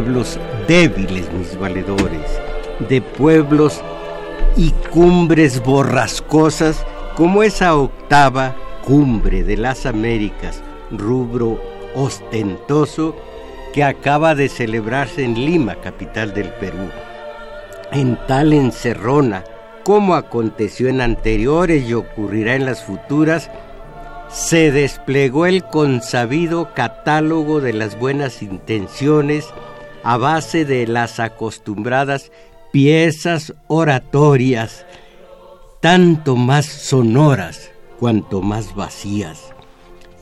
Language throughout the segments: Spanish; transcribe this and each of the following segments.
Pueblos débiles, mis valedores, de pueblos y cumbres borrascosas como esa octava cumbre de las Américas, rubro ostentoso que acaba de celebrarse en Lima, capital del Perú. En tal encerrona, como aconteció en anteriores y ocurrirá en las futuras, se desplegó el consabido catálogo de las buenas intenciones a base de las acostumbradas piezas oratorias, tanto más sonoras cuanto más vacías.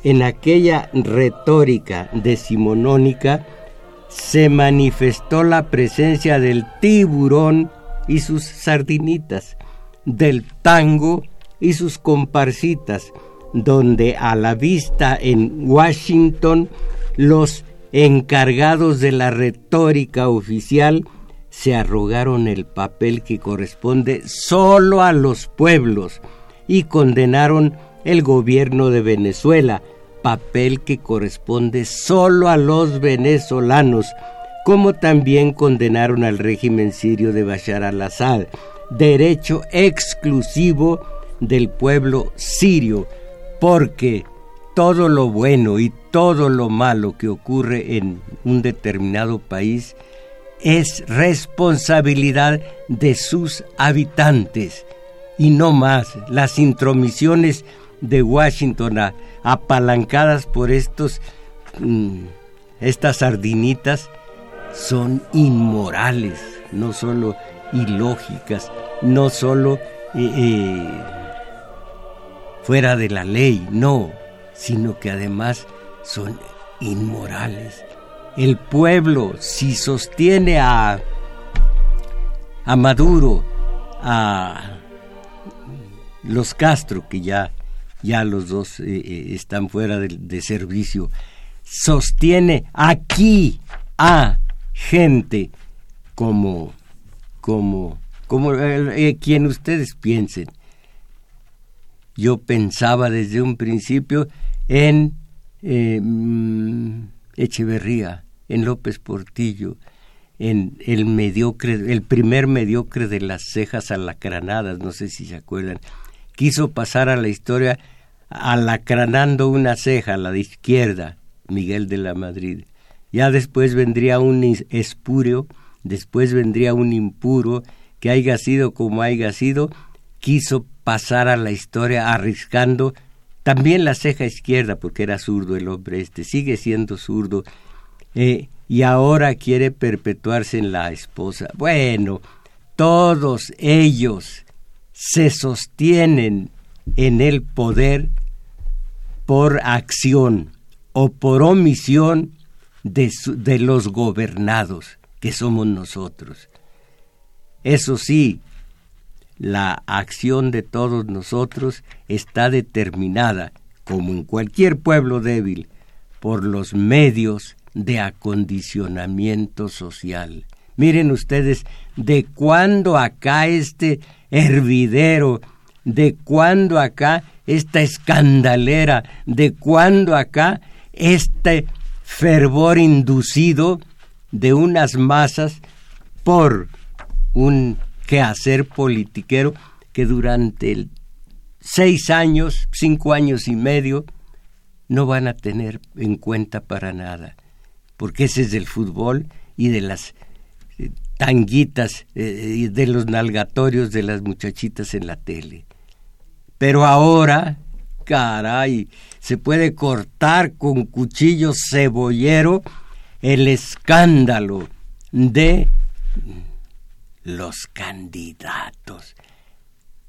En aquella retórica decimonónica se manifestó la presencia del tiburón y sus sardinitas, del tango y sus comparsitas, donde a la vista en Washington los encargados de la retórica oficial, se arrogaron el papel que corresponde solo a los pueblos y condenaron el gobierno de Venezuela, papel que corresponde solo a los venezolanos, como también condenaron al régimen sirio de Bashar al-Assad, derecho exclusivo del pueblo sirio, porque todo lo bueno y todo lo malo que ocurre en un determinado país es responsabilidad de sus habitantes y no más. Las intromisiones de Washington apalancadas por estos mm, estas sardinitas son inmorales, no solo ilógicas, no solo eh, eh, fuera de la ley, no, sino que además son inmorales. El pueblo, si sostiene a, a Maduro, a los Castro, que ya, ya los dos eh, eh, están fuera de, servicio, sostiene aquí a gente como, como, como eh, quien ustedes piensen. Yo pensaba desde un principio en eh, mm, Echeverría, en López Portillo, en el mediocre, el primer mediocre de las cejas alacranadas, no sé si se acuerdan, quiso pasar a la historia alacranando una ceja, la de izquierda, Miguel de la Madrid. Ya después vendría un espúreo, después vendría un impuro, que haya sido como haya sido, quiso pasar a la historia arriscando también la ceja izquierda, porque era zurdo el hombre este, sigue siendo zurdo. Eh, y ahora quiere perpetuarse en la esposa. Bueno, todos ellos se sostienen en el poder por acción o por omisión de, de los gobernados, que somos nosotros. Eso sí, la acción de todos nosotros está determinada, como en cualquier pueblo débil, por los medios de acondicionamiento social. Miren ustedes, de cuándo acá este hervidero, de cuándo acá esta escandalera, de cuándo acá este fervor inducido de unas masas por un hacer politiquero que durante seis años, cinco años y medio, no van a tener en cuenta para nada, porque ese es del fútbol y de las eh, tanguitas, eh, de los nalgatorios de las muchachitas en la tele. Pero ahora, caray, se puede cortar con cuchillo cebollero el escándalo de los candidatos.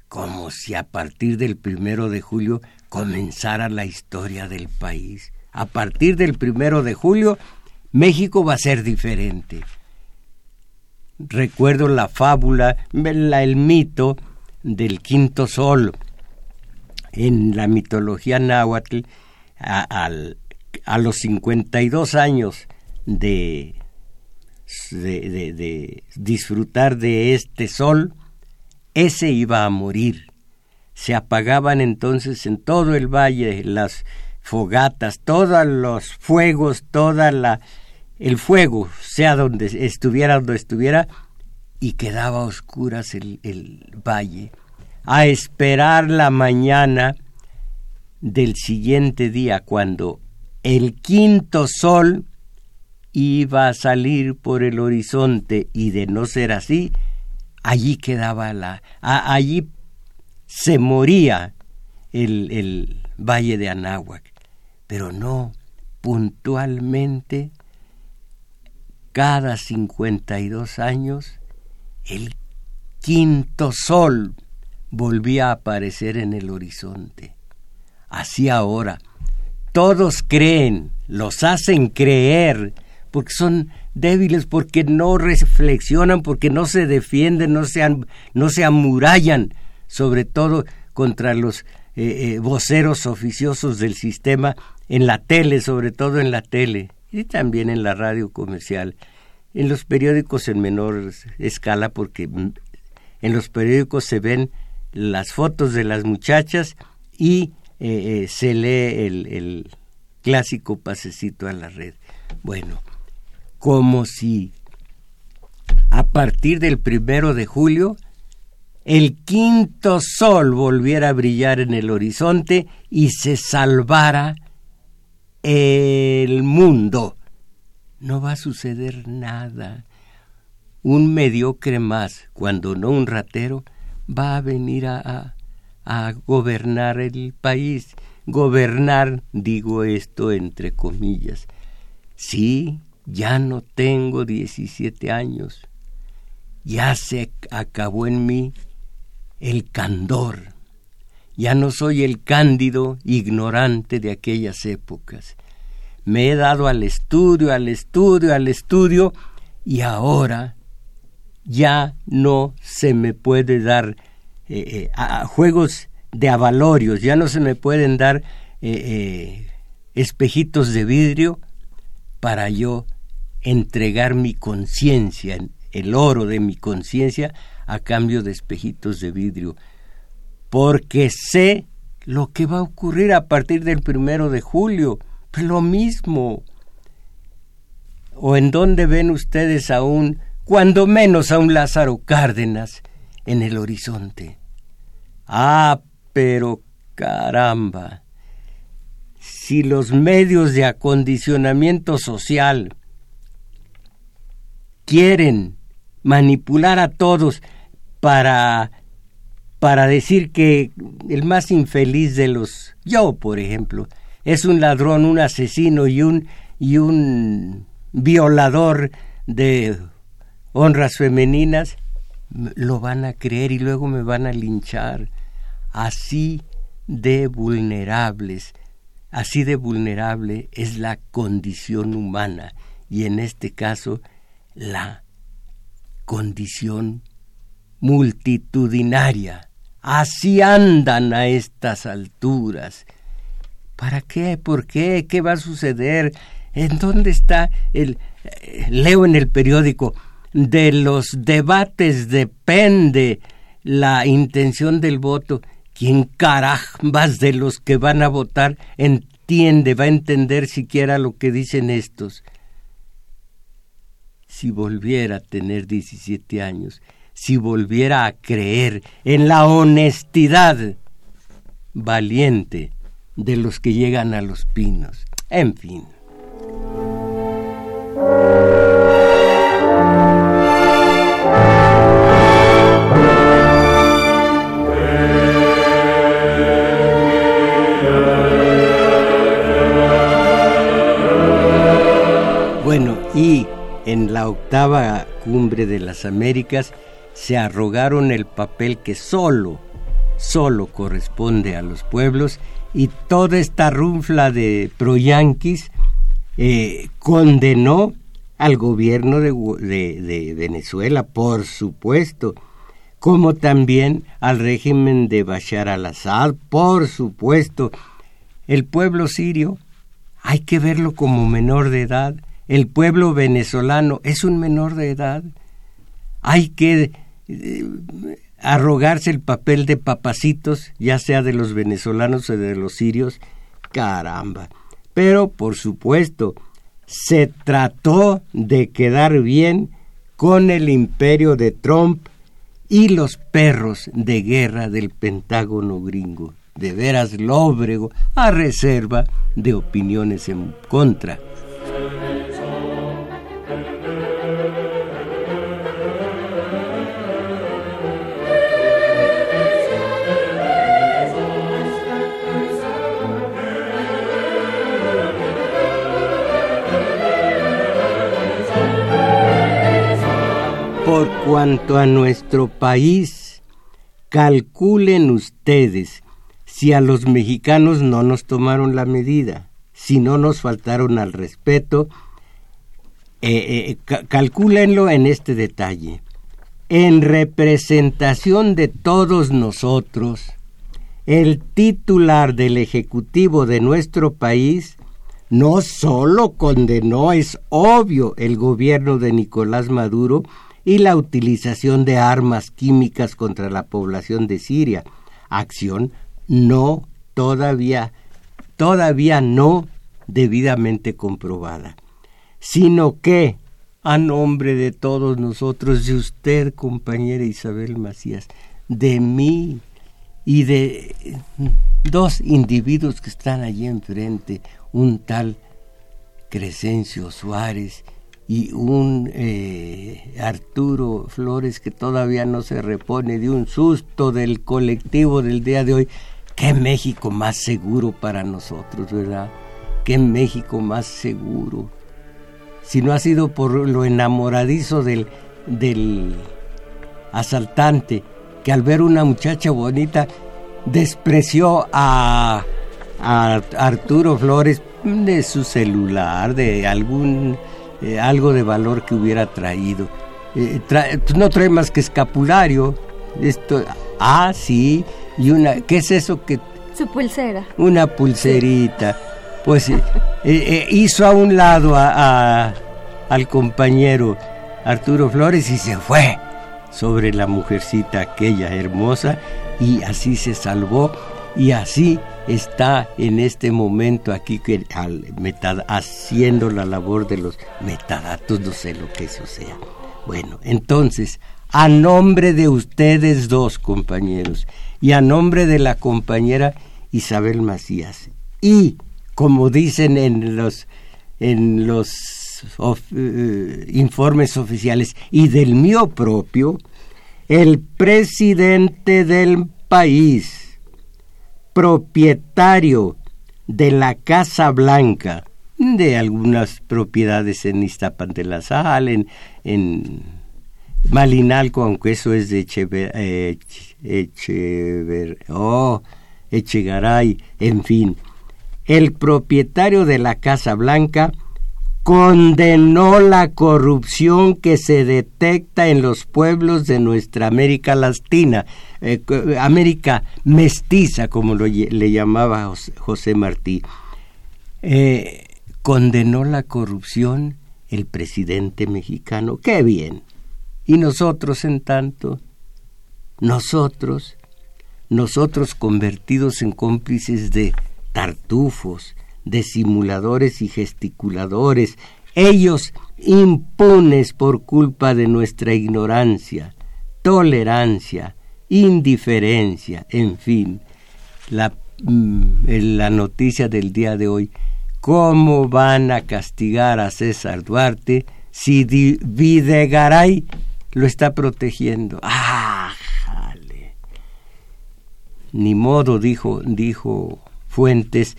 como si a partir del primero de julio comenzara la historia del país. A partir del primero de julio, México va a ser diferente. Recuerdo la fábula, el mito del quinto sol. En la mitología náhuatl, a, a los 52 años de, de, disfrutar de este sol, ese iba a morir. Se apagaban entonces en todo el valle las fogatas, todos los fuegos, toda la el fuego, sea donde estuviera, donde estuviera, y quedaba a oscuras el, el valle, a esperar la mañana del siguiente día, cuando el quinto sol iba a salir por el horizonte y de no ser así, allí quedaba la... allí se moría el, el valle de Anáhuac, pero no, puntualmente, cada 52 años, el quinto sol volvía a aparecer en el horizonte. Así ahora, todos creen, los hacen creer, porque son débiles, porque no reflexionan, porque no se defienden, no se, no se amurallan, sobre todo contra los eh, eh, voceros oficiosos del sistema, en la tele, sobre todo en la tele, y también en la radio comercial, en los periódicos en menor escala, porque en los periódicos se ven las fotos de las muchachas y eh, eh, se lee el, el clásico pasecito a la red. Bueno, como si a partir del primero de julio el quinto sol volviera a brillar en el horizonte y se salvara el mundo. No va a suceder nada. Un mediocre más, cuando no un ratero, va a venir a, a gobernar el país. Gobernar, digo esto entre comillas. Sí, ya no tengo 17 años. Ya se acabó en mí el candor. Ya no soy el cándido ignorante de aquellas épocas. Me he dado al estudio, al estudio, al estudio, y ahora ya no se me puede dar eh, eh, juegos de avalorios, ya no se me pueden dar eh, espejitos de vidrio para yo entregar mi conciencia, el oro de mi conciencia, a cambio de espejitos de vidrio, porque sé lo que va a ocurrir a partir del primero de julio, pues lo mismo. ¿O en dónde ven ustedes aún, cuando menos a un Lázaro Cárdenas, en el horizonte? Ah, pero caramba. Si los medios de acondicionamiento social quieren manipular a todos para para decir que el más infeliz de los yo, por ejemplo, es un ladrón, un asesino y un y un violador de honras femeninas, lo van a creer y luego me van a linchar. Así de vulnerables, así de vulnerable es la condición humana y en este caso la condición multitudinaria. Así andan a estas alturas. ¿Para qué? ¿Por qué? ¿Qué va a suceder? ¿En dónde está el... Eh, leo en el periódico, de los debates depende la intención del voto. ¿Quién carajbas de los que van a votar entiende, va a entender siquiera lo que dicen estos? Si volviera a tener 17 años, si volviera a creer en la honestidad valiente de los que llegan a los pinos. En fin. En la octava cumbre de las Américas se arrogaron el papel que solo solo corresponde a los pueblos y toda esta runfla de proyanquis eh, condenó al gobierno de, Venezuela, por supuesto, como también al régimen de Bashar al-Assad, por supuesto. El pueblo sirio hay que verlo como menor de edad, el pueblo venezolano es un menor de edad, hay que eh, arrogarse el papel de papacitos, ya sea de los venezolanos o de los sirios, caramba. Pero, por supuesto, se trató de quedar bien con el imperio de Trump y los perros de guerra del Pentágono gringo. De veras lóbrego, a reserva de opiniones en contra. Cuanto a nuestro país, calculen ustedes si a los mexicanos no nos tomaron la medida, si no nos faltaron al respeto, eh, eh, en este detalle. En representación de todos nosotros, el titular del Ejecutivo de nuestro país no solo condenó, es obvio, el gobierno de Nicolás Maduro, y la utilización de armas químicas contra la población de Siria, acción no todavía todavía no debidamente comprobada, sino que a nombre de todos nosotros, de usted, compañera Isabel Macías, de mí y de dos individuos que están allí enfrente, un tal Crescencio Suárez y un eh, Arturo Flores que todavía no se repone de un susto del colectivo del día de hoy. Qué México más seguro para nosotros, ¿verdad? Qué México más seguro. Si no ha sido por lo enamoradizo del, del asaltante, que al ver una muchacha bonita despreció a, a Arturo Flores de su celular, de algún eh, algo de valor que hubiera traído. Eh, pues no trae más que escapulario. Esto, ah, sí, y una, ¿qué es eso que? Su pulsera. Una pulserita. Pues eh, hizo a un lado a, al compañero Arturo Flores y se fue sobre la mujercita aquella hermosa y así se salvó y así está en este momento aquí que al haciendo la labor de los metadatos, no sé lo que eso sea. Bueno, entonces, a nombre de ustedes dos compañeros y a nombre de la compañera Isabel Macías y como dicen en los en los eh, informes oficiales y del mío propio, el presidente del país propietario de la Casa Blanca, de algunas propiedades en Iztapan de la Sal, en, en Malinalco, aunque eso es de Echever, Echever, oh, Echegaray, en fin. El propietario de la Casa Blanca condenó la corrupción que se detecta en los pueblos de nuestra América Latina, eh, América mestiza, como lo, le llamaba José Martí. Eh, condenó la corrupción el presidente mexicano. ¡Qué bien! Y nosotros, en tanto, nosotros, nosotros convertidos en cómplices de tartufos, de simuladores y gesticuladores, ellos impunes por culpa de nuestra ignorancia, tolerancia, indiferencia, en fin, la, mm, la noticia del día de hoy, ¿cómo van a castigar a César Duarte si Videgaray lo está protegiendo? ¡Ah! Jale. Ni modo, dijo, dijo Fuentes,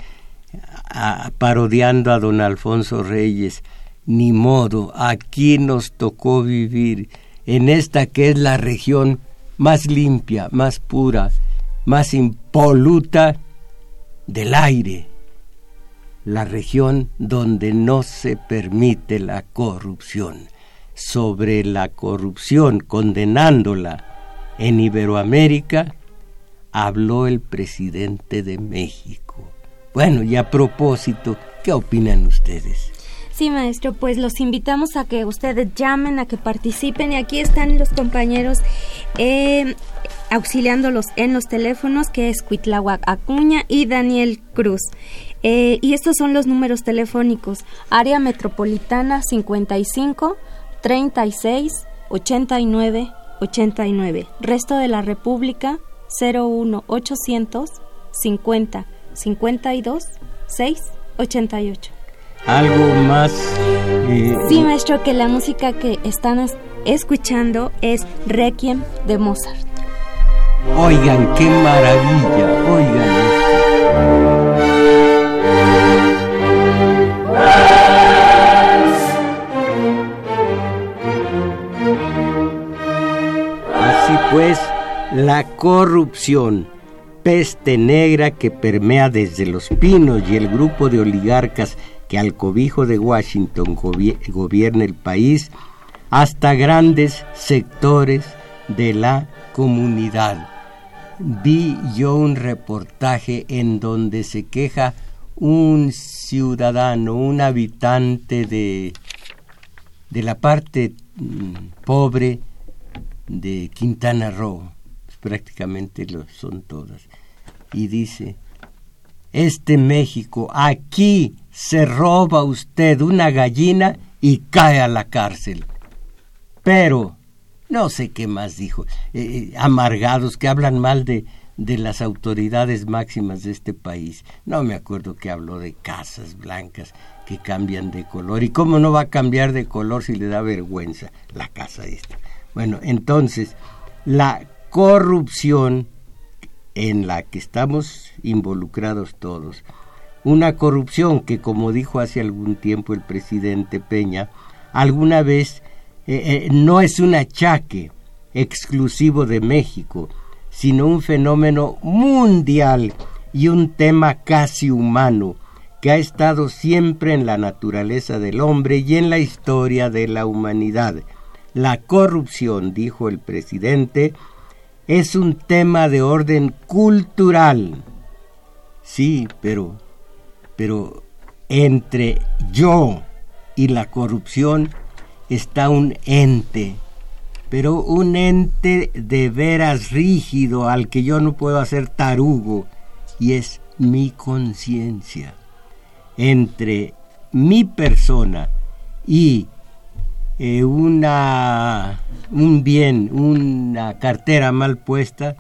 parodiando a don Alfonso Reyes. Ni modo, aquí nos tocó vivir en esta que es la región más limpia, más pura, más impoluta del aire, la región donde no se permite la corrupción. Sobre la corrupción, condenándola en Iberoamérica, habló el presidente de México. Bueno, y a propósito, ¿qué opinan ustedes? Sí, maestro, pues los invitamos a que ustedes llamen, a que participen y aquí están los compañeros eh, auxiliándolos en los teléfonos que es Cuitlahuac Acuña y Daniel Cruz. Eh, y estos son los números telefónicos. Área metropolitana 55 36 89 89. Resto de la República 01 800 50 52 6 88 algo más. Eh, sí, maestro, que la música que están escuchando es Requiem de Mozart. Oigan, qué maravilla, oigan Así pues, la corrupción, peste negra que permea desde los pinos y el grupo de oligarcas que al cobijo de Washington gobierna el país, hasta grandes sectores de la comunidad. Vi yo un reportaje en donde se queja un ciudadano, un habitante de, de la parte mm, pobre de Quintana Roo, prácticamente lo son todas, y dice, este México, aquí se roba usted una gallina y cae a la cárcel. Pero, no sé qué más dijo, eh, eh, amargados que hablan mal de, de las autoridades máximas de este país. No me acuerdo que habló de casas blancas que cambian de color. ¿Y cómo no va a cambiar de color si le da vergüenza la casa esta? Bueno, entonces, la corrupción en la que estamos involucrados todos, una corrupción que, como dijo hace algún tiempo el presidente Peña, alguna vez eh, eh, no es un achaque exclusivo de México, sino un fenómeno mundial y un tema casi humano que ha estado siempre en la naturaleza del hombre y en la historia de la humanidad. La corrupción, dijo el presidente, es un tema de orden cultural. Sí, pero pero entre yo y la corrupción está un ente, pero un ente de veras rígido al que yo no puedo hacer tarugo, y es mi conciencia. Entre mi persona y eh, una, un bien, una cartera mal puesta,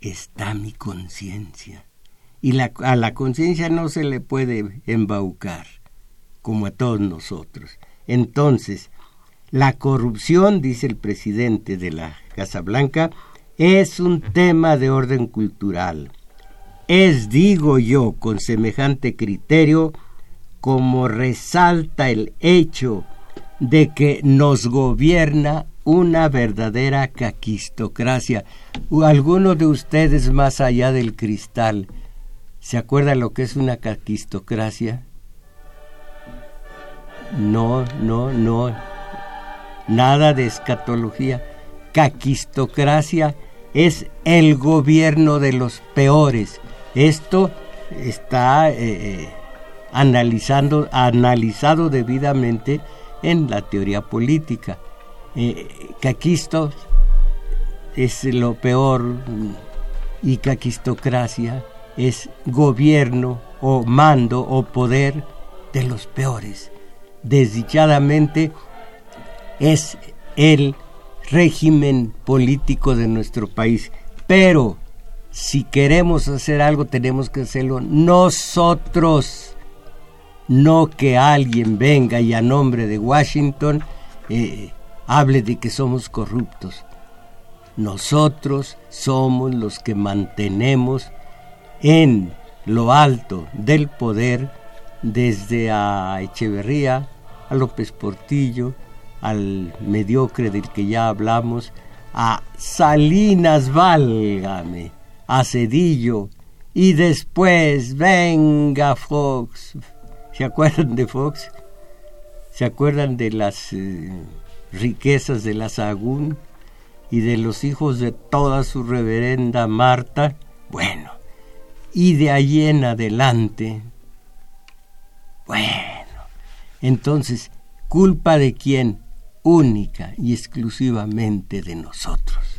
está mi conciencia y a la conciencia no se le puede embaucar, como a todos nosotros. Entonces, la corrupción, dice el presidente de la Casa Blanca, es un tema de orden cultural. Es, digo yo, con semejante criterio, como resalta el hecho de que nos gobierna una verdadera caquistocracia. Alguno de ustedes más allá del cristal ¿Se acuerda lo que es una caquistocracia? No, no, no. Nada de escatología. Caquistocracia es el gobierno de los peores. Esto está eh, eh, analizando, analizado debidamente en la teoría política. Eh, caquisto es lo peor y caquistocracia es gobierno o mando o poder de los peores. Desdichadamente es el régimen político de nuestro país. Pero si queremos hacer algo tenemos que hacerlo nosotros, no que alguien venga y a nombre de Washington eh, hable de que somos corruptos. Nosotros somos los que mantenemos en lo alto del poder desde a Echeverría, a López Portillo, al mediocre del que ya hablamos, a Salinas, válgame, a Cedillo y después venga Fox. ¿Se acuerdan de Fox? ¿Se acuerdan de las eh, riquezas de la Sagún y de los hijos de toda su reverenda Marta? Bueno, y de allí en adelante, bueno, entonces, ¿culpa de quién? Única y exclusivamente de nosotros.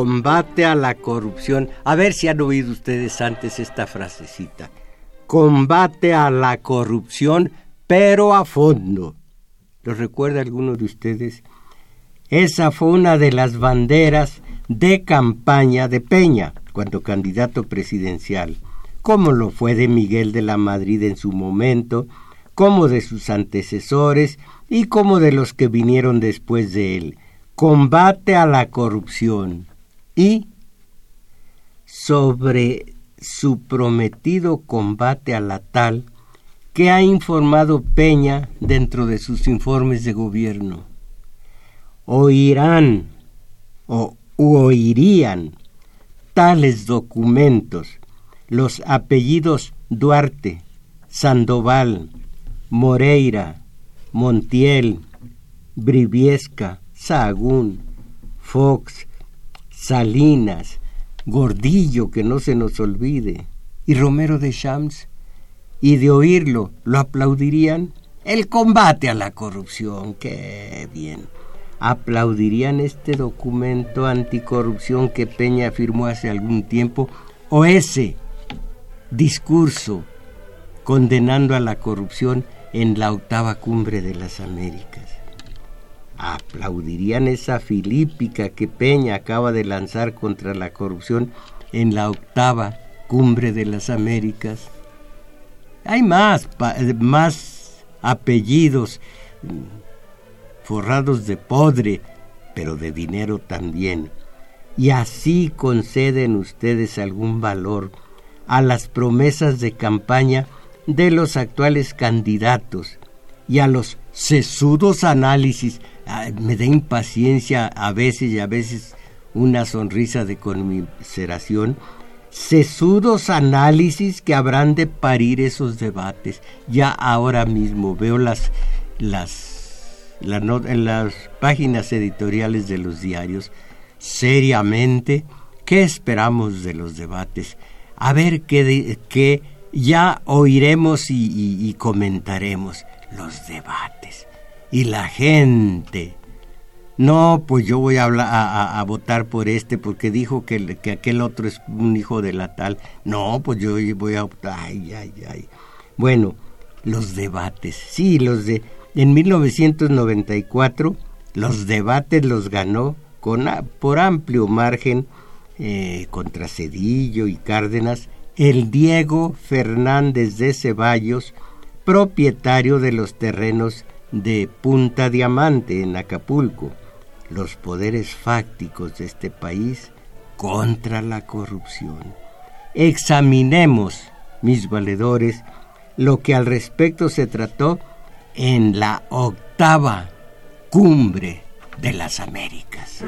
Combate a la corrupción. A ver si han oído ustedes antes esta frasecita. Combate a la corrupción, pero a fondo. ¿Lo recuerda alguno de ustedes? Esa fue una de las banderas de campaña de Peña, cuando candidato presidencial, como lo fue de Miguel de la Madrid en su momento, como de sus antecesores y como de los que vinieron después de él. Combate a la corrupción y sobre su prometido combate a la tal que ha informado Peña dentro de sus informes de gobierno. Oirán o oirían tales documentos los apellidos Duarte, Sandoval, Moreira, Montiel, Briviesca, Sahagún, Fox, Salinas, Gordillo, que no se nos olvide, y Romero de Shams, y de oírlo, ¿lo aplaudirían? El combate a la corrupción, qué bien. ¿Aplaudirían este documento anticorrupción que Peña firmó hace algún tiempo o ese discurso condenando a la corrupción en la octava cumbre de las Américas? Aplaudirían esa filípica que Peña acaba de lanzar contra la corrupción en la octava cumbre de las Américas. Hay más, más apellidos mm, forrados de podre, pero de dinero también. Y así conceden ustedes algún valor a las promesas de campaña de los actuales candidatos y a los sesudos análisis me da impaciencia a veces y a veces una sonrisa de conmiseración, sesudos análisis que habrán de parir esos debates. Ya ahora mismo veo las, las, en las páginas editoriales de los diarios, seriamente, ¿qué esperamos de los debates? A ver qué, qué ya oiremos y comentaremos los debates y la gente. No, pues yo voy a, votar por este porque dijo que, que, aquel otro es un hijo de la tal. No, pues yo voy a votar. Ay, ay, ay. Bueno, los debates. Sí, los de. En 1994, los debates los ganó con, por amplio margen eh, contra Cedillo y Cárdenas el Diego Fernández de Ceballos, propietario de los terrenos de Punta Diamante en Acapulco, los poderes fácticos de este país contra la corrupción. Examinemos, mis valedores, lo que al respecto se trató en la octava cumbre de las Américas.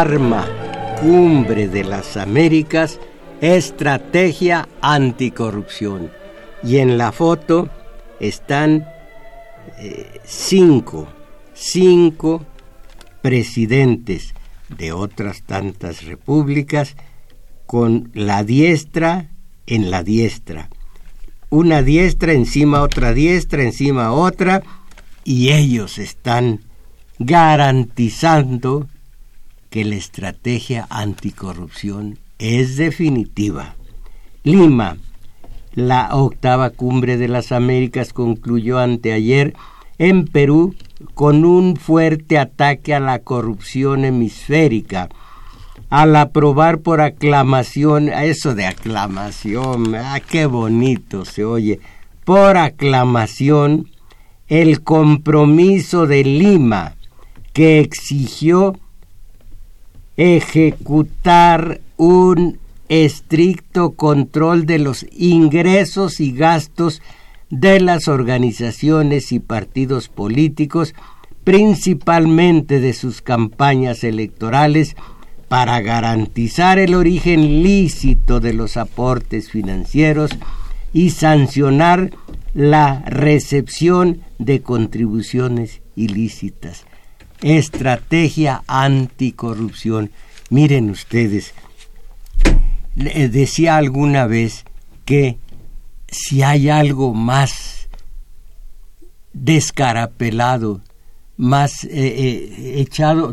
Arma cumbre de las Américas, estrategia anticorrupción. Y en la foto están eh, cinco, cinco presidentes de otras tantas repúblicas con la diestra en la diestra. Una diestra encima otra diestra, encima otra, y ellos están garantizando que la estrategia anticorrupción es definitiva. Lima. La octava cumbre de las Américas concluyó anteayer en Perú con un fuerte ataque a la corrupción hemisférica. Al aprobar por aclamación, eso de aclamación, ah, qué bonito se oye, por aclamación, el compromiso de Lima que exigió ejecutar un estricto control de los ingresos y gastos de las organizaciones y partidos políticos, principalmente de sus campañas electorales, para garantizar el origen lícito de los aportes financieros y sancionar la recepción de contribuciones ilícitas. Estrategia anticorrupción. Miren ustedes, decía alguna vez que si hay algo más descarapelado, más eh, eh, echado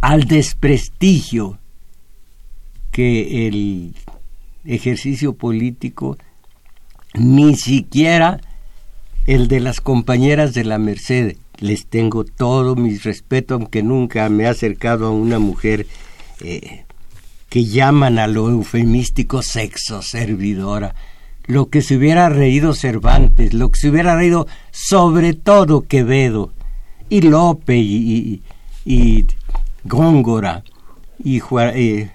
al desprestigio que el ejercicio político, ni siquiera el de las compañeras de la Merced. Les tengo todo mi respeto, aunque nunca me he acercado a una mujer eh, que llaman a lo eufemístico sexo servidora. Lo que se hubiera reído Cervantes, lo que se hubiera reído sobre todo Quevedo, y Lope, y, Góngora, y Juan, eh,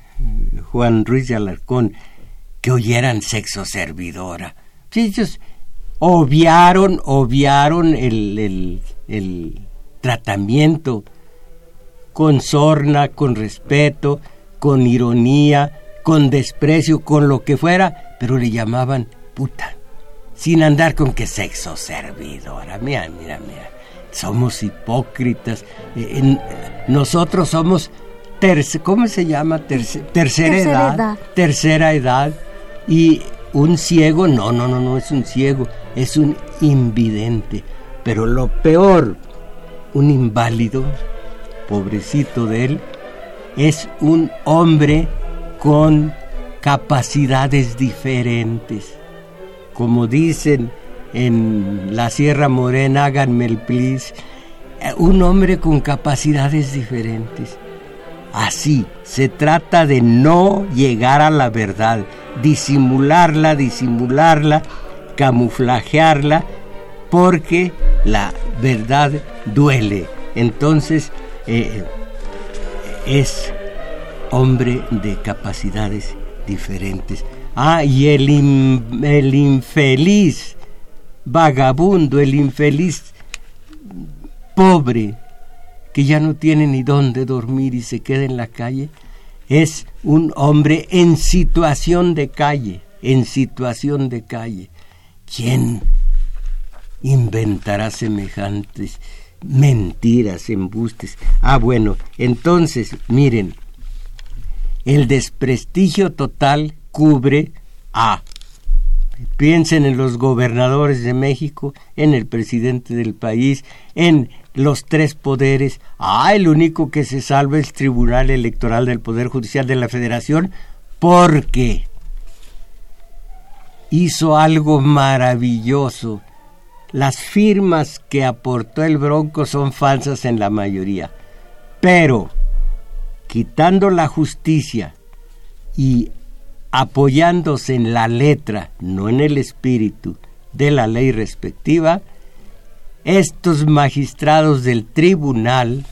Juan Ruiz de Alarcón, que oyeran sexo servidora. ellos obviaron, obviaron el, el, tratamiento con sorna, con respeto, con ironía, con desprecio, con lo que fuera, pero le llamaban puta, sin andar con que sexo servidora. Mira, mira, mira, somos hipócritas. Eh, nosotros somos, ¿cómo se llama? tercera, edad, Tercera edad y un ciego, no, no, no, no es un ciego, es un invidente. Pero lo peor, un inválido, pobrecito de él, es un hombre con capacidades diferentes. Como dicen en la Sierra Morena, háganme el please, un hombre con capacidades diferentes. Así, se trata de no llegar a la verdad, disimularla, disimularla, camuflajearla, porque la verdad duele. Entonces, eh, es hombre de capacidades diferentes. Ah, y el, el infeliz vagabundo, el infeliz pobre, que ya no tiene ni dónde dormir y se queda en la calle, es un hombre en situación de calle, en situación de calle. ¿Quién inventará semejantes mentiras, embustes? Ah, bueno, entonces, miren, el desprestigio total cubre a Piensen en los gobernadores de México, en el presidente del país, en los tres poderes. Ah, el único que se salva es el Tribunal Electoral del Poder Judicial de la Federación, porque hizo algo maravilloso. Las firmas que aportó el Bronco son falsas en la mayoría, pero quitando la justicia y apoyándose en la letra, no en el espíritu de la ley respectiva, estos magistrados del tribunal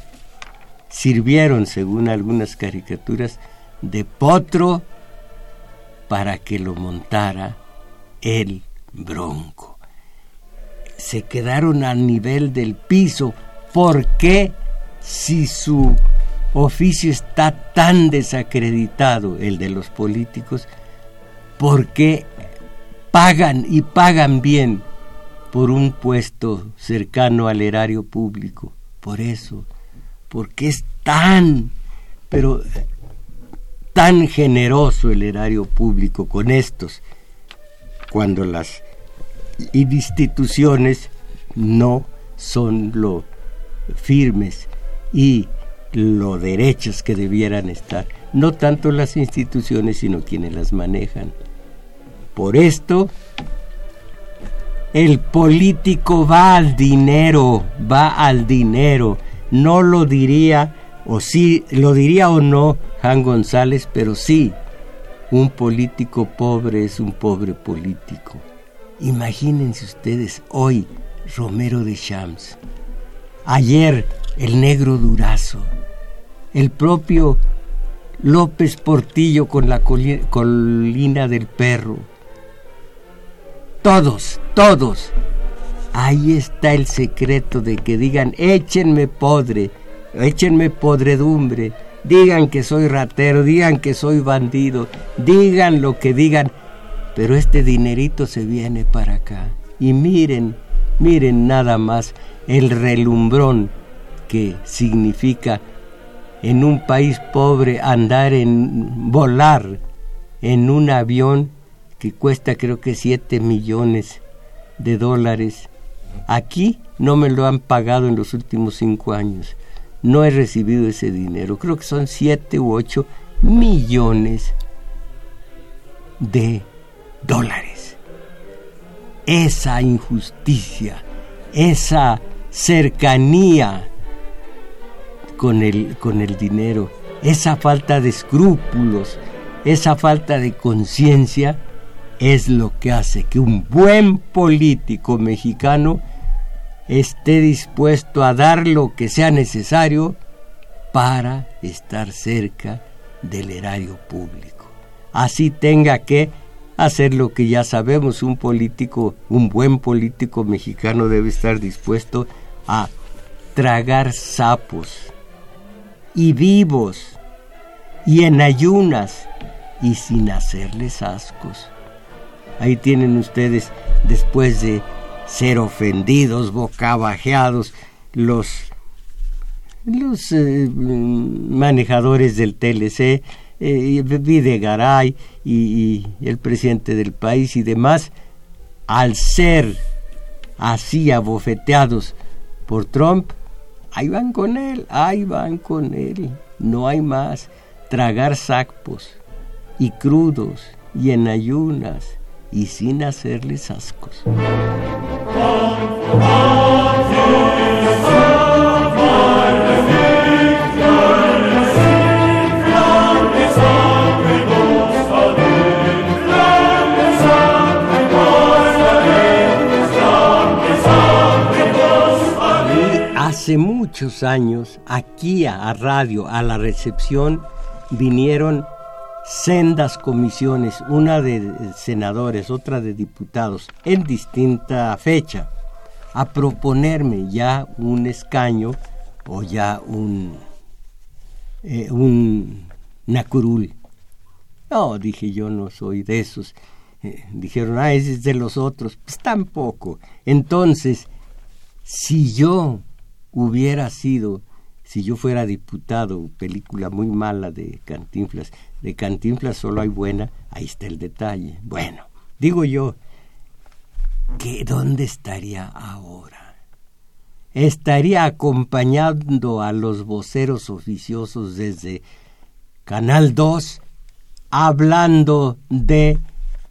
sirvieron, según algunas caricaturas, de potro para que lo montara el bronco. Se quedaron a nivel del piso. ¿Por qué si su oficio está tan desacreditado, el de los políticos, porque pagan y pagan bien por un puesto cercano al erario público. Por eso, porque es tan, pero tan generoso el erario público con estos, cuando las instituciones no son lo firmes y lo derechos que debieran estar. no tanto las instituciones, sino quienes las manejan. Por esto, el político va al dinero, va al dinero. No lo diría, o sí, lo diría o no Juan González, pero sí, un político pobre es un pobre político. Imagínense ustedes hoy Romero de Shams, ayer el negro Durazo, el propio López Portillo con la colina del perro. Todos, todos. Ahí está el secreto de que digan, échenme podre, échenme podredumbre, digan que soy ratero, digan que soy bandido, digan lo que digan, pero este dinerito se viene para acá. Y miren, miren nada más el relumbrón que significa en un país pobre andar en volar en un avión que cuesta creo que 7 millones de dólares. Aquí no me lo han pagado en los últimos cinco años. No he recibido ese dinero. Creo que son 7 u 8 millones de dólares. Esa injusticia, esa cercanía con el, con el dinero, esa falta de escrúpulos, esa falta de conciencia es lo que hace que un buen político mexicano esté dispuesto a dar lo que sea necesario para estar cerca del erario público. Así tenga que hacer lo que ya sabemos, un político, un buen político mexicano debe estar dispuesto a tragar sapos y vivos y en ayunas y sin hacerles ascos. Ahí tienen ustedes, después de ser ofendidos, bocabajeados, los, los eh, manejadores del TLC, eh, Videgaray y, y el presidente del país y demás, al ser así abofeteados por Trump, ahí van con él, ahí van con él, no hay más. Tragar sacpos y crudos y en ayunas y sin hacerles ascos. hace muchos años, aquí a, radio, a la recepción, vinieron sendas comisiones, una de senadores, otra de diputados, en distinta fecha, a proponerme ya un escaño o ya un, eh, un nacurul. No, dije yo no soy de esos. Eh, dijeron, ah, ese es de los otros. Pues tampoco. Entonces, si yo hubiera sido si yo fuera diputado, película muy mala de Cantinflas, de Cantinflas solo hay buena, ahí está el detalle. Bueno, digo yo, que ¿dónde estaría ahora? Estaría acompañando a los voceros oficiosos desde Canal 2, hablando de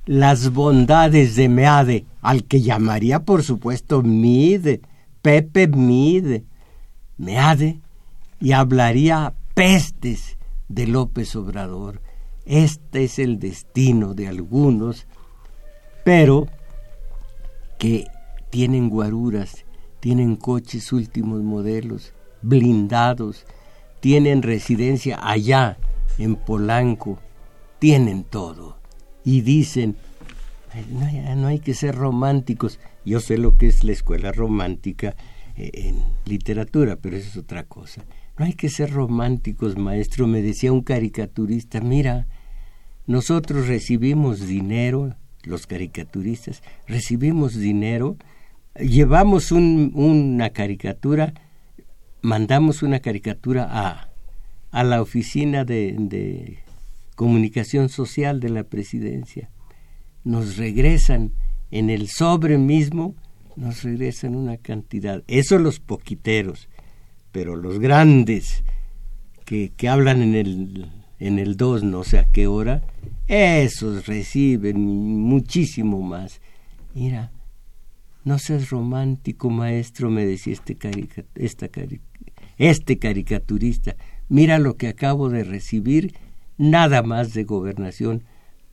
las bondades de Meade, al que llamaría por supuesto Mide, Pepe Mide. Meade y hablaría pestes de López Obrador. Este es el destino de algunos, pero que tienen guaruras, tienen coches últimos modelos, blindados, tienen residencia allá en Polanco, tienen todo. Y dicen, no hay, que ser románticos. Yo sé lo que es la escuela romántica eh, en literatura, pero eso es otra cosa. No hay que ser románticos, maestro, me decía un caricaturista, mira, nosotros recibimos dinero, los caricaturistas, recibimos dinero, llevamos una caricatura, mandamos una caricatura a, a la oficina de, de comunicación social de la presidencia. Nos regresan en el sobre mismo, nos regresan una cantidad. Eso los poquiteros pero los grandes que, hablan en el, en el 2 no sé a qué hora, esos reciben muchísimo más. Mira, no seas romántico, maestro, me decía este, esta este caricaturista. Mira lo que acabo de recibir, nada más de gobernación.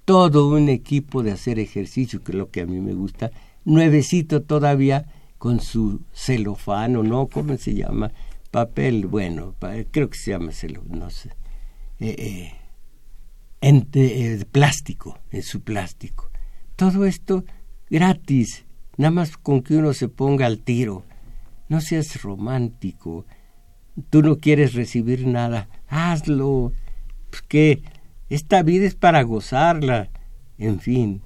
Todo un equipo de hacer ejercicio, que es lo que a mí me gusta, nuevecito todavía, con su celofano, ¿no? ¿Cómo se llama? Papel, bueno, creo que se llama no sé. Eh, eh, en eh, plástico, en su plástico. Todo esto gratis, nada más con que uno se ponga al tiro. No seas romántico. Tú no quieres recibir nada, hazlo. Pues que esta vida es para gozarla. En fin.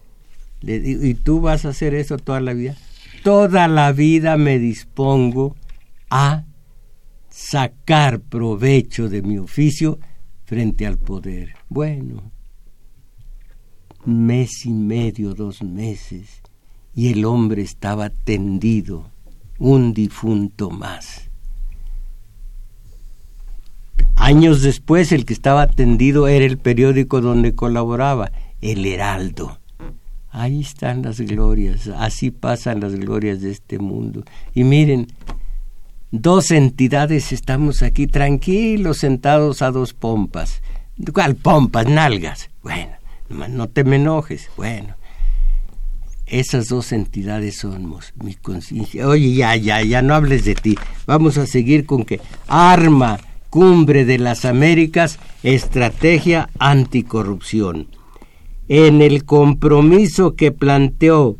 ¿Y tú vas a hacer eso toda la vida? Toda la vida me dispongo a sacar provecho de mi oficio frente al poder. Bueno, mes y medio, dos meses, y el hombre estaba tendido, un difunto más. Años después el que estaba tendido era el periódico donde colaboraba, El Heraldo. Ahí están las glorias, así pasan las glorias de este mundo. Y miren, dos entidades estamos aquí tranquilos, sentados a dos pompas. ¿Cuál pompas? Nalgas. Bueno, no te me enojes. Bueno, esas dos entidades somos mi conciencia. Oye, ya, ya, ya no hables de ti. Vamos a seguir con que arma, cumbre de las Américas, estrategia anticorrupción. En el compromiso que planteó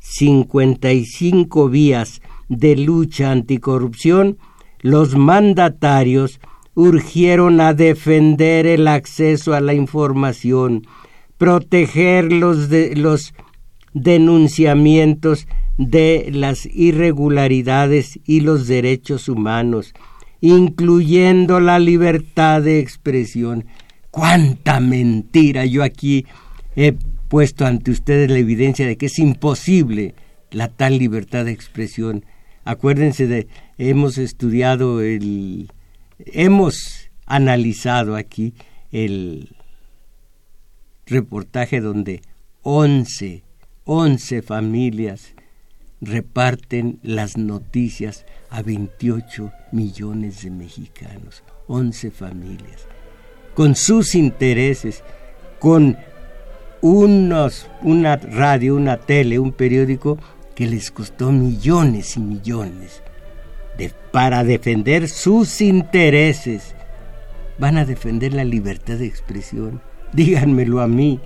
55 vías de lucha anticorrupción, los mandatarios urgieron a defender el acceso a la información, proteger los, los denunciamientos de las irregularidades y los derechos humanos, incluyendo la libertad de expresión. ¡Cuánta mentira! Yo aquí he puesto ante ustedes la evidencia de que es imposible la tal libertad de expresión Acuérdense de, hemos estudiado el, hemos analizado aquí el reportaje donde 11, 11 familias reparten las noticias a 28 millones de mexicanos, 11 familias, con sus intereses, con unos, una radio, una tele, un periódico que les costó millones y millones de, para defender sus intereses. Van a defender la libertad de expresión. Díganmelo a mí,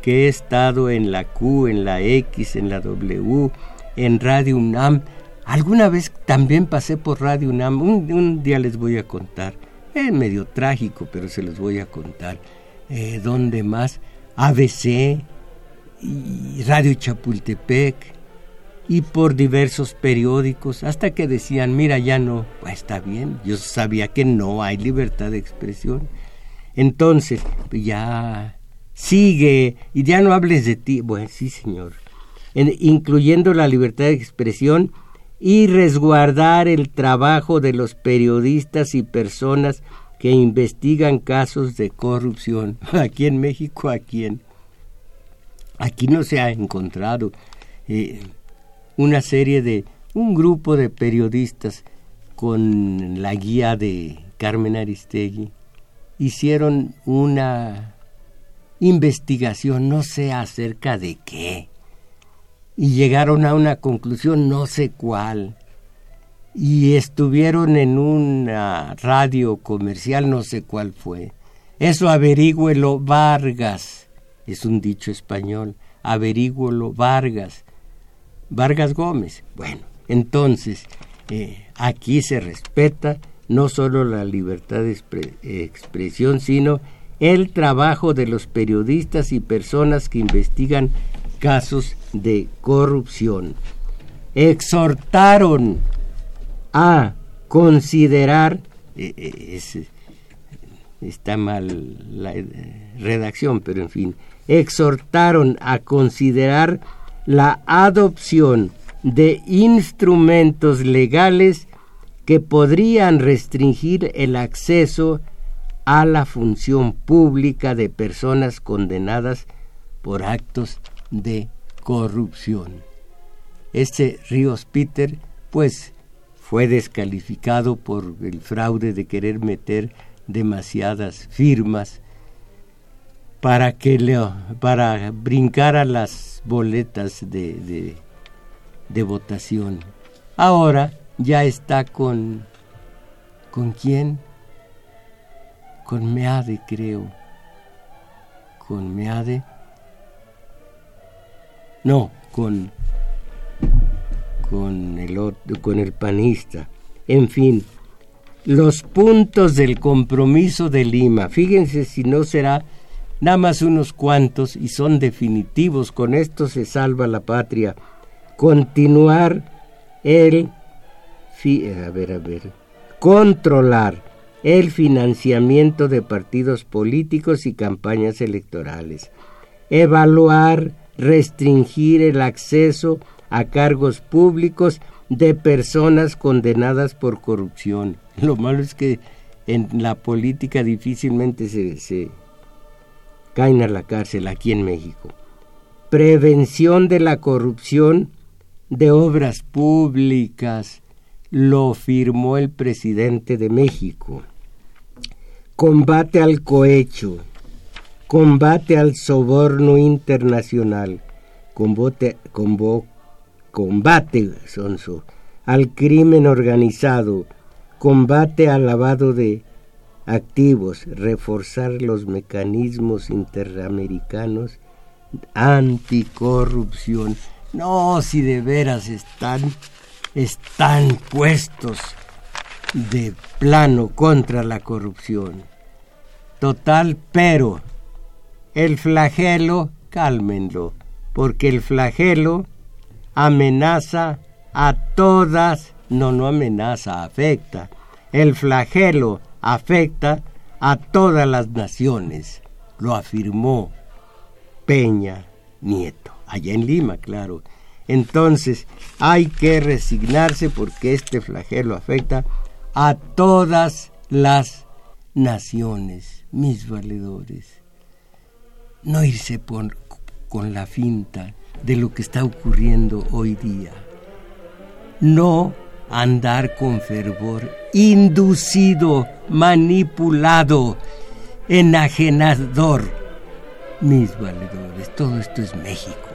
que he estado en la Q, en la X, en la W, en Radio UNAM. Alguna vez también pasé por Radio UNAM. Un, día les voy a contar. Es medio trágico, pero se los voy a contar. Eh, ¿Dónde más? ABC y Radio Chapultepec y por diversos periódicos hasta que decían, mira, ya no, pues está bien, yo sabía que no hay libertad de expresión. Entonces, ya sigue y ya no hables de ti. Bueno, sí, señor. incluyendo la libertad de expresión y resguardar el trabajo de los periodistas y personas que investigan casos de corrupción. Aquí en México, ¿a quién? Aquí no se ha encontrado. Eh, una serie de un grupo de periodistas con la guía de Carmen Aristegui hicieron una investigación, no sé acerca de qué, y llegaron a una conclusión, no sé cuál, y estuvieron en una radio comercial, no sé cuál fue. Eso averígüelo Vargas, es un dicho español, averígüelo Vargas Vargas Gómez. Bueno, entonces, eh, aquí se respeta no solo la libertad de expresión, sino el trabajo de los periodistas y personas que investigan casos de corrupción. Exhortaron a considerar, eh, eh, está mal la redacción, pero en fin, exhortaron a considerar la adopción de instrumentos legales que podrían restringir el acceso a la función pública de personas condenadas por actos de corrupción. Este Ríos Peter, pues, fue descalificado por el fraude de querer meter demasiadas firmas para que le, para brincar a las boletas de, de, votación. Ahora ya está con ¿con quién? Con Meade, creo. Con Meade. No, con con el con el panista. En fin, los puntos del compromiso de Lima. Fíjense si no será nada más unos cuantos y son definitivos. Con esto se salva la patria. Continuar el a ver, a ver, controlar el financiamiento de partidos políticos y campañas electorales, evaluar, restringir el acceso a cargos públicos de personas condenadas por corrupción. Lo malo es que en la política difícilmente se, se caen a la cárcel aquí en México. Prevención de la corrupción de obras públicas, lo firmó el presidente de México. Combate al cohecho, combate al soborno internacional, combate, combate sonso, al crimen organizado, combate al lavado de activos, reforzar los mecanismos interamericanos anticorrupción. No, si de veras están están puestos de plano contra la corrupción. Total, pero el flagelo, cálmenlo, porque el flagelo amenaza a todas, no, no amenaza, afecta. El flagelo afecta a todas las naciones, lo afirmó Peña Nieto, allá en Lima, claro. Entonces hay que resignarse porque este flagelo afecta a todas las naciones, mis valedores. No irse con la finta de lo que está ocurriendo hoy día. No andar con fervor, inducido, manipulado, enajenador. Mis valedores, todo esto es México.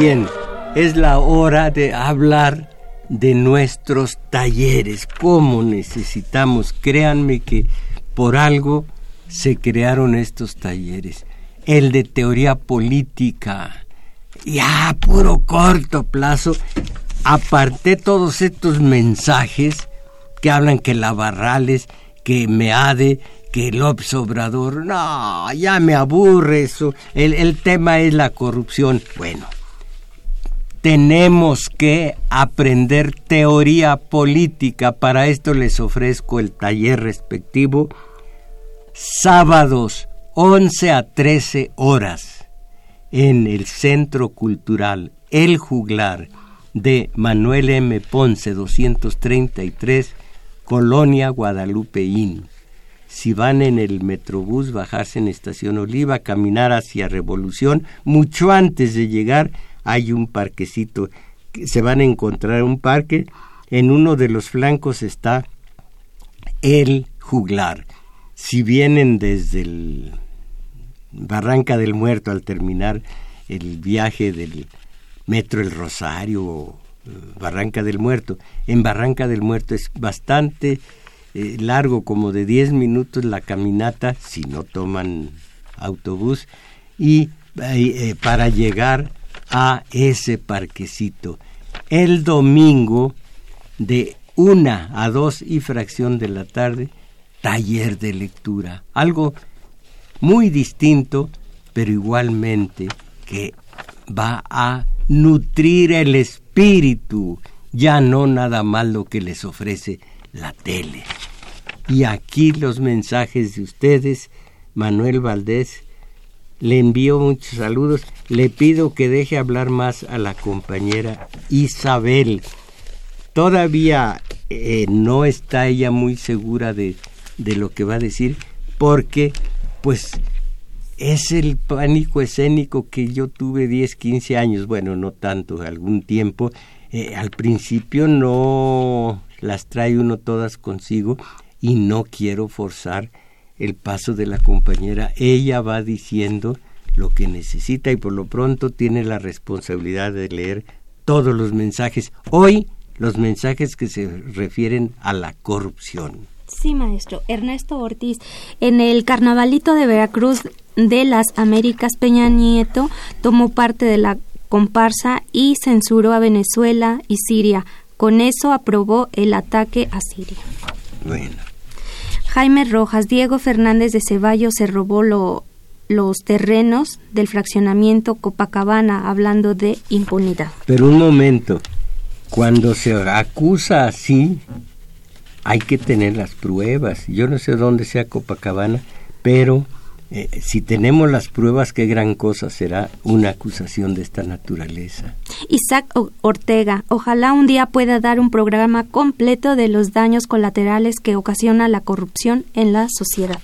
Bien, es la hora de hablar de nuestros talleres. ¿Cómo necesitamos? Créanme que por algo se crearon estos talleres. El de teoría política, ya puro corto plazo, aparté todos estos mensajes que hablan que la Barrales, que Meade, que López Obrador, no, ya me aburre eso. El, el tema es la corrupción. Bueno, tenemos que aprender teoría política. Para esto les ofrezco el taller respectivo. Sábados 11 a 13 horas en el Centro Cultural El Juglar de Manuel M. Ponce 233, Colonia Guadalupeín. Si van en el Metrobús, bajarse en Estación Oliva, caminar hacia Revolución, mucho antes de llegar hay un parquecito, se van a encontrar un parque, en uno de los flancos está el juglar. Si vienen desde el Barranca del Muerto al terminar el viaje del Metro El Rosario o eh, Barranca del Muerto, en Barranca del Muerto es bastante eh, largo, como de 10 minutos la caminata, si no toman autobús, y eh, para llegar a ese parquecito. El domingo de una a dos y fracción de la tarde, taller de lectura. Algo muy distinto, pero igualmente que va a nutrir el espíritu, ya no nada más lo que les ofrece la tele. Y aquí los mensajes de ustedes, Manuel Valdés, le envío muchos saludos. Le pido que deje hablar más a la compañera Isabel. Todavía eh, no está ella muy segura de, de lo que va a decir porque pues es el pánico escénico que yo tuve 10, 15 años, bueno, no tanto, algún tiempo. Eh, al principio no las trae uno todas consigo y no quiero forzar el paso de la compañera. Ella va diciendo lo que necesita y por lo pronto tiene la responsabilidad de leer todos los mensajes. Hoy los mensajes que se refieren a la corrupción. Sí, maestro. Ernesto Ortiz, en el Carnavalito de Veracruz de las Américas, Peña Nieto tomó parte de la comparsa y censuró a Venezuela y Siria. Con eso aprobó el ataque a Siria. Bueno. Jaime Rojas, Diego Fernández de Ceballos se robó los terrenos del fraccionamiento Copacabana, hablando de impunidad. Pero un momento, cuando se acusa así, hay que tener las pruebas. Yo no sé dónde sea Copacabana, pero eh, si tenemos las pruebas, qué gran cosa será una acusación de esta naturaleza. Isaac Ortega, ojalá un día pueda dar un programa completo de los daños colaterales que ocasiona la corrupción en la sociedad.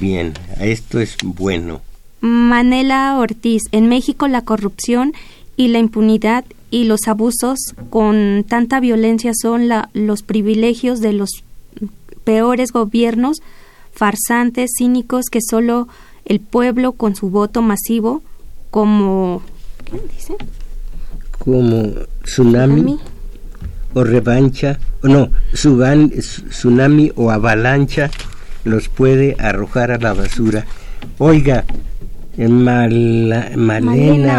Bien, esto es bueno. Manela Ortiz, en México la corrupción y la impunidad y los abusos con tanta violencia son los privilegios de los peores gobiernos farsantes, cínicos que solo el pueblo con su voto masivo como ¿qué dice? Como tsunami, o revancha, o no, tsunami o avalancha los puede arrojar a la basura. Oiga, Malena,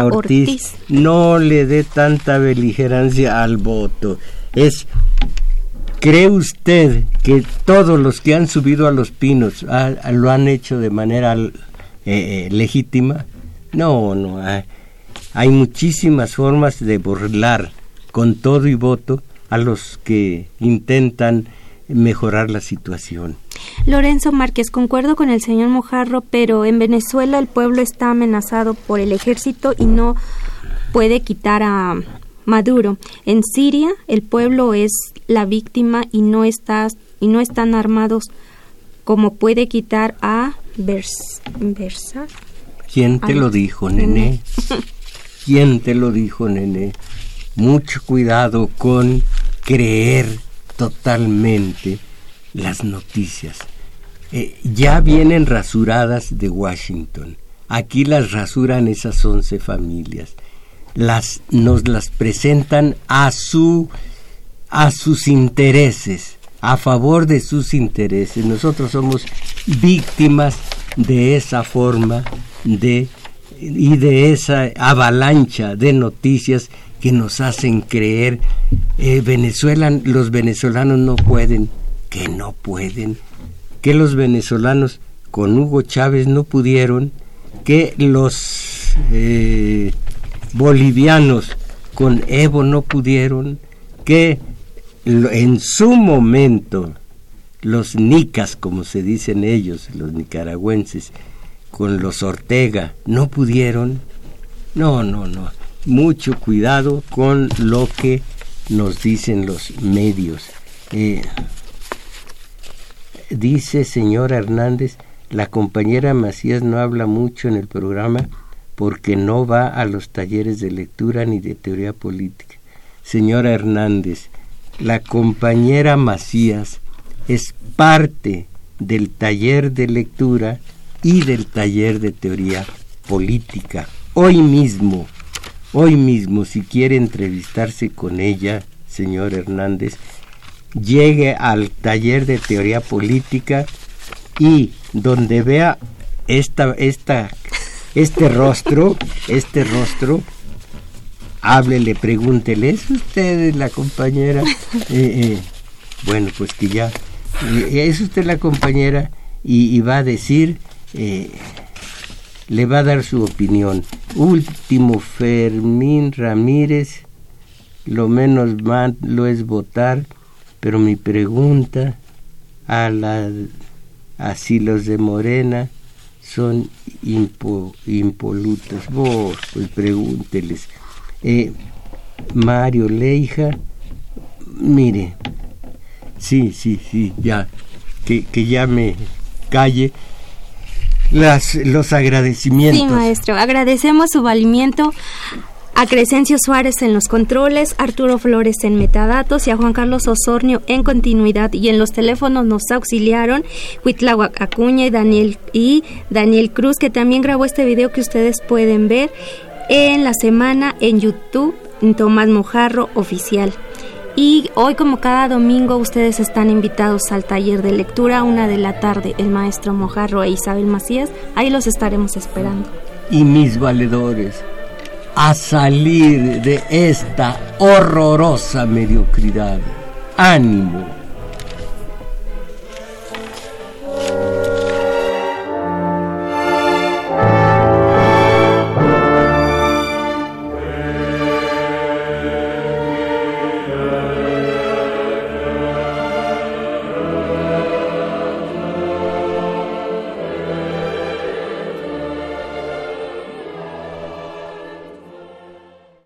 Ortiz, no le dé tanta beligerancia al voto. Es ¿Cree usted que todos los que han subido a los pinos lo han hecho de manera eh, eh, legítima? No, no. Hay, hay muchísimas formas de burlar con todo y voto a los que intentan mejorar la situación. Lorenzo Márquez, concuerdo con el señor Mojarro, pero en Venezuela el pueblo está amenazado por el ejército y no puede quitar a, Maduro. En Siria el pueblo es la víctima y no está y no están armados como puede quitar a Vers, ¿Quién te lo dijo, nene? ¿Quién te lo dijo, nene? Mucho cuidado con creer totalmente las noticias. Eh, ya vienen rasuradas de Washington. Aquí las rasuran esas once familias las, nos las presentan a, su, a sus intereses, a favor de sus intereses. Nosotros somos víctimas de esa forma de y de esa avalancha de noticias que nos hacen creer eh, Venezuela, los venezolanos no pueden, que no pueden, que los venezolanos con Hugo Chávez no pudieron, que los eh, bolivianos con Evo no pudieron, que en su momento los nicas, como se dicen ellos, los nicaragüenses, con los Ortega, no pudieron. No, no, no. Mucho cuidado con lo que nos dicen los medios. Eh, dice señor Hernández, la compañera Macías no habla mucho en el programa porque no va a los talleres de lectura ni de teoría política. Señora Hernández, la compañera Macías es parte del taller de lectura y del taller de teoría política. Hoy mismo, hoy mismo, si quiere entrevistarse con ella, señor Hernández, llegue al taller de teoría política y donde vea esta, esta, este rostro, este rostro, háblele, pregúntele, ¿es usted la compañera? Eh, eh, bueno, pues que ya, eh, es usted la compañera y, va a decir, le va a dar su opinión. Último, Fermín Ramírez, lo menos malo es votar, pero mi pregunta a la así los de Morena son impolutos. Vos, pues pregúnteles. Eh, Mario Leija, mire, sí, sí, sí, ya, que, que ya me calle. Las, los agradecimientos. Sí, maestro, agradecemos su valimiento a Crescencio Suárez en los controles, Arturo Flores en metadatos y a Juan Carlos Osornio en continuidad y en los teléfonos nos auxiliaron Huitláhuac Acuña y Daniel y Daniel Cruz que también grabó este video que ustedes pueden ver en la semana en YouTube Tomás Mojarro oficial. Y hoy como cada domingo ustedes están invitados al taller de lectura una de la tarde, el maestro Mojarro e Isabel Macías, ahí los estaremos esperando. Y mis valedores, a salir de esta horrorosa mediocridad. Ánimo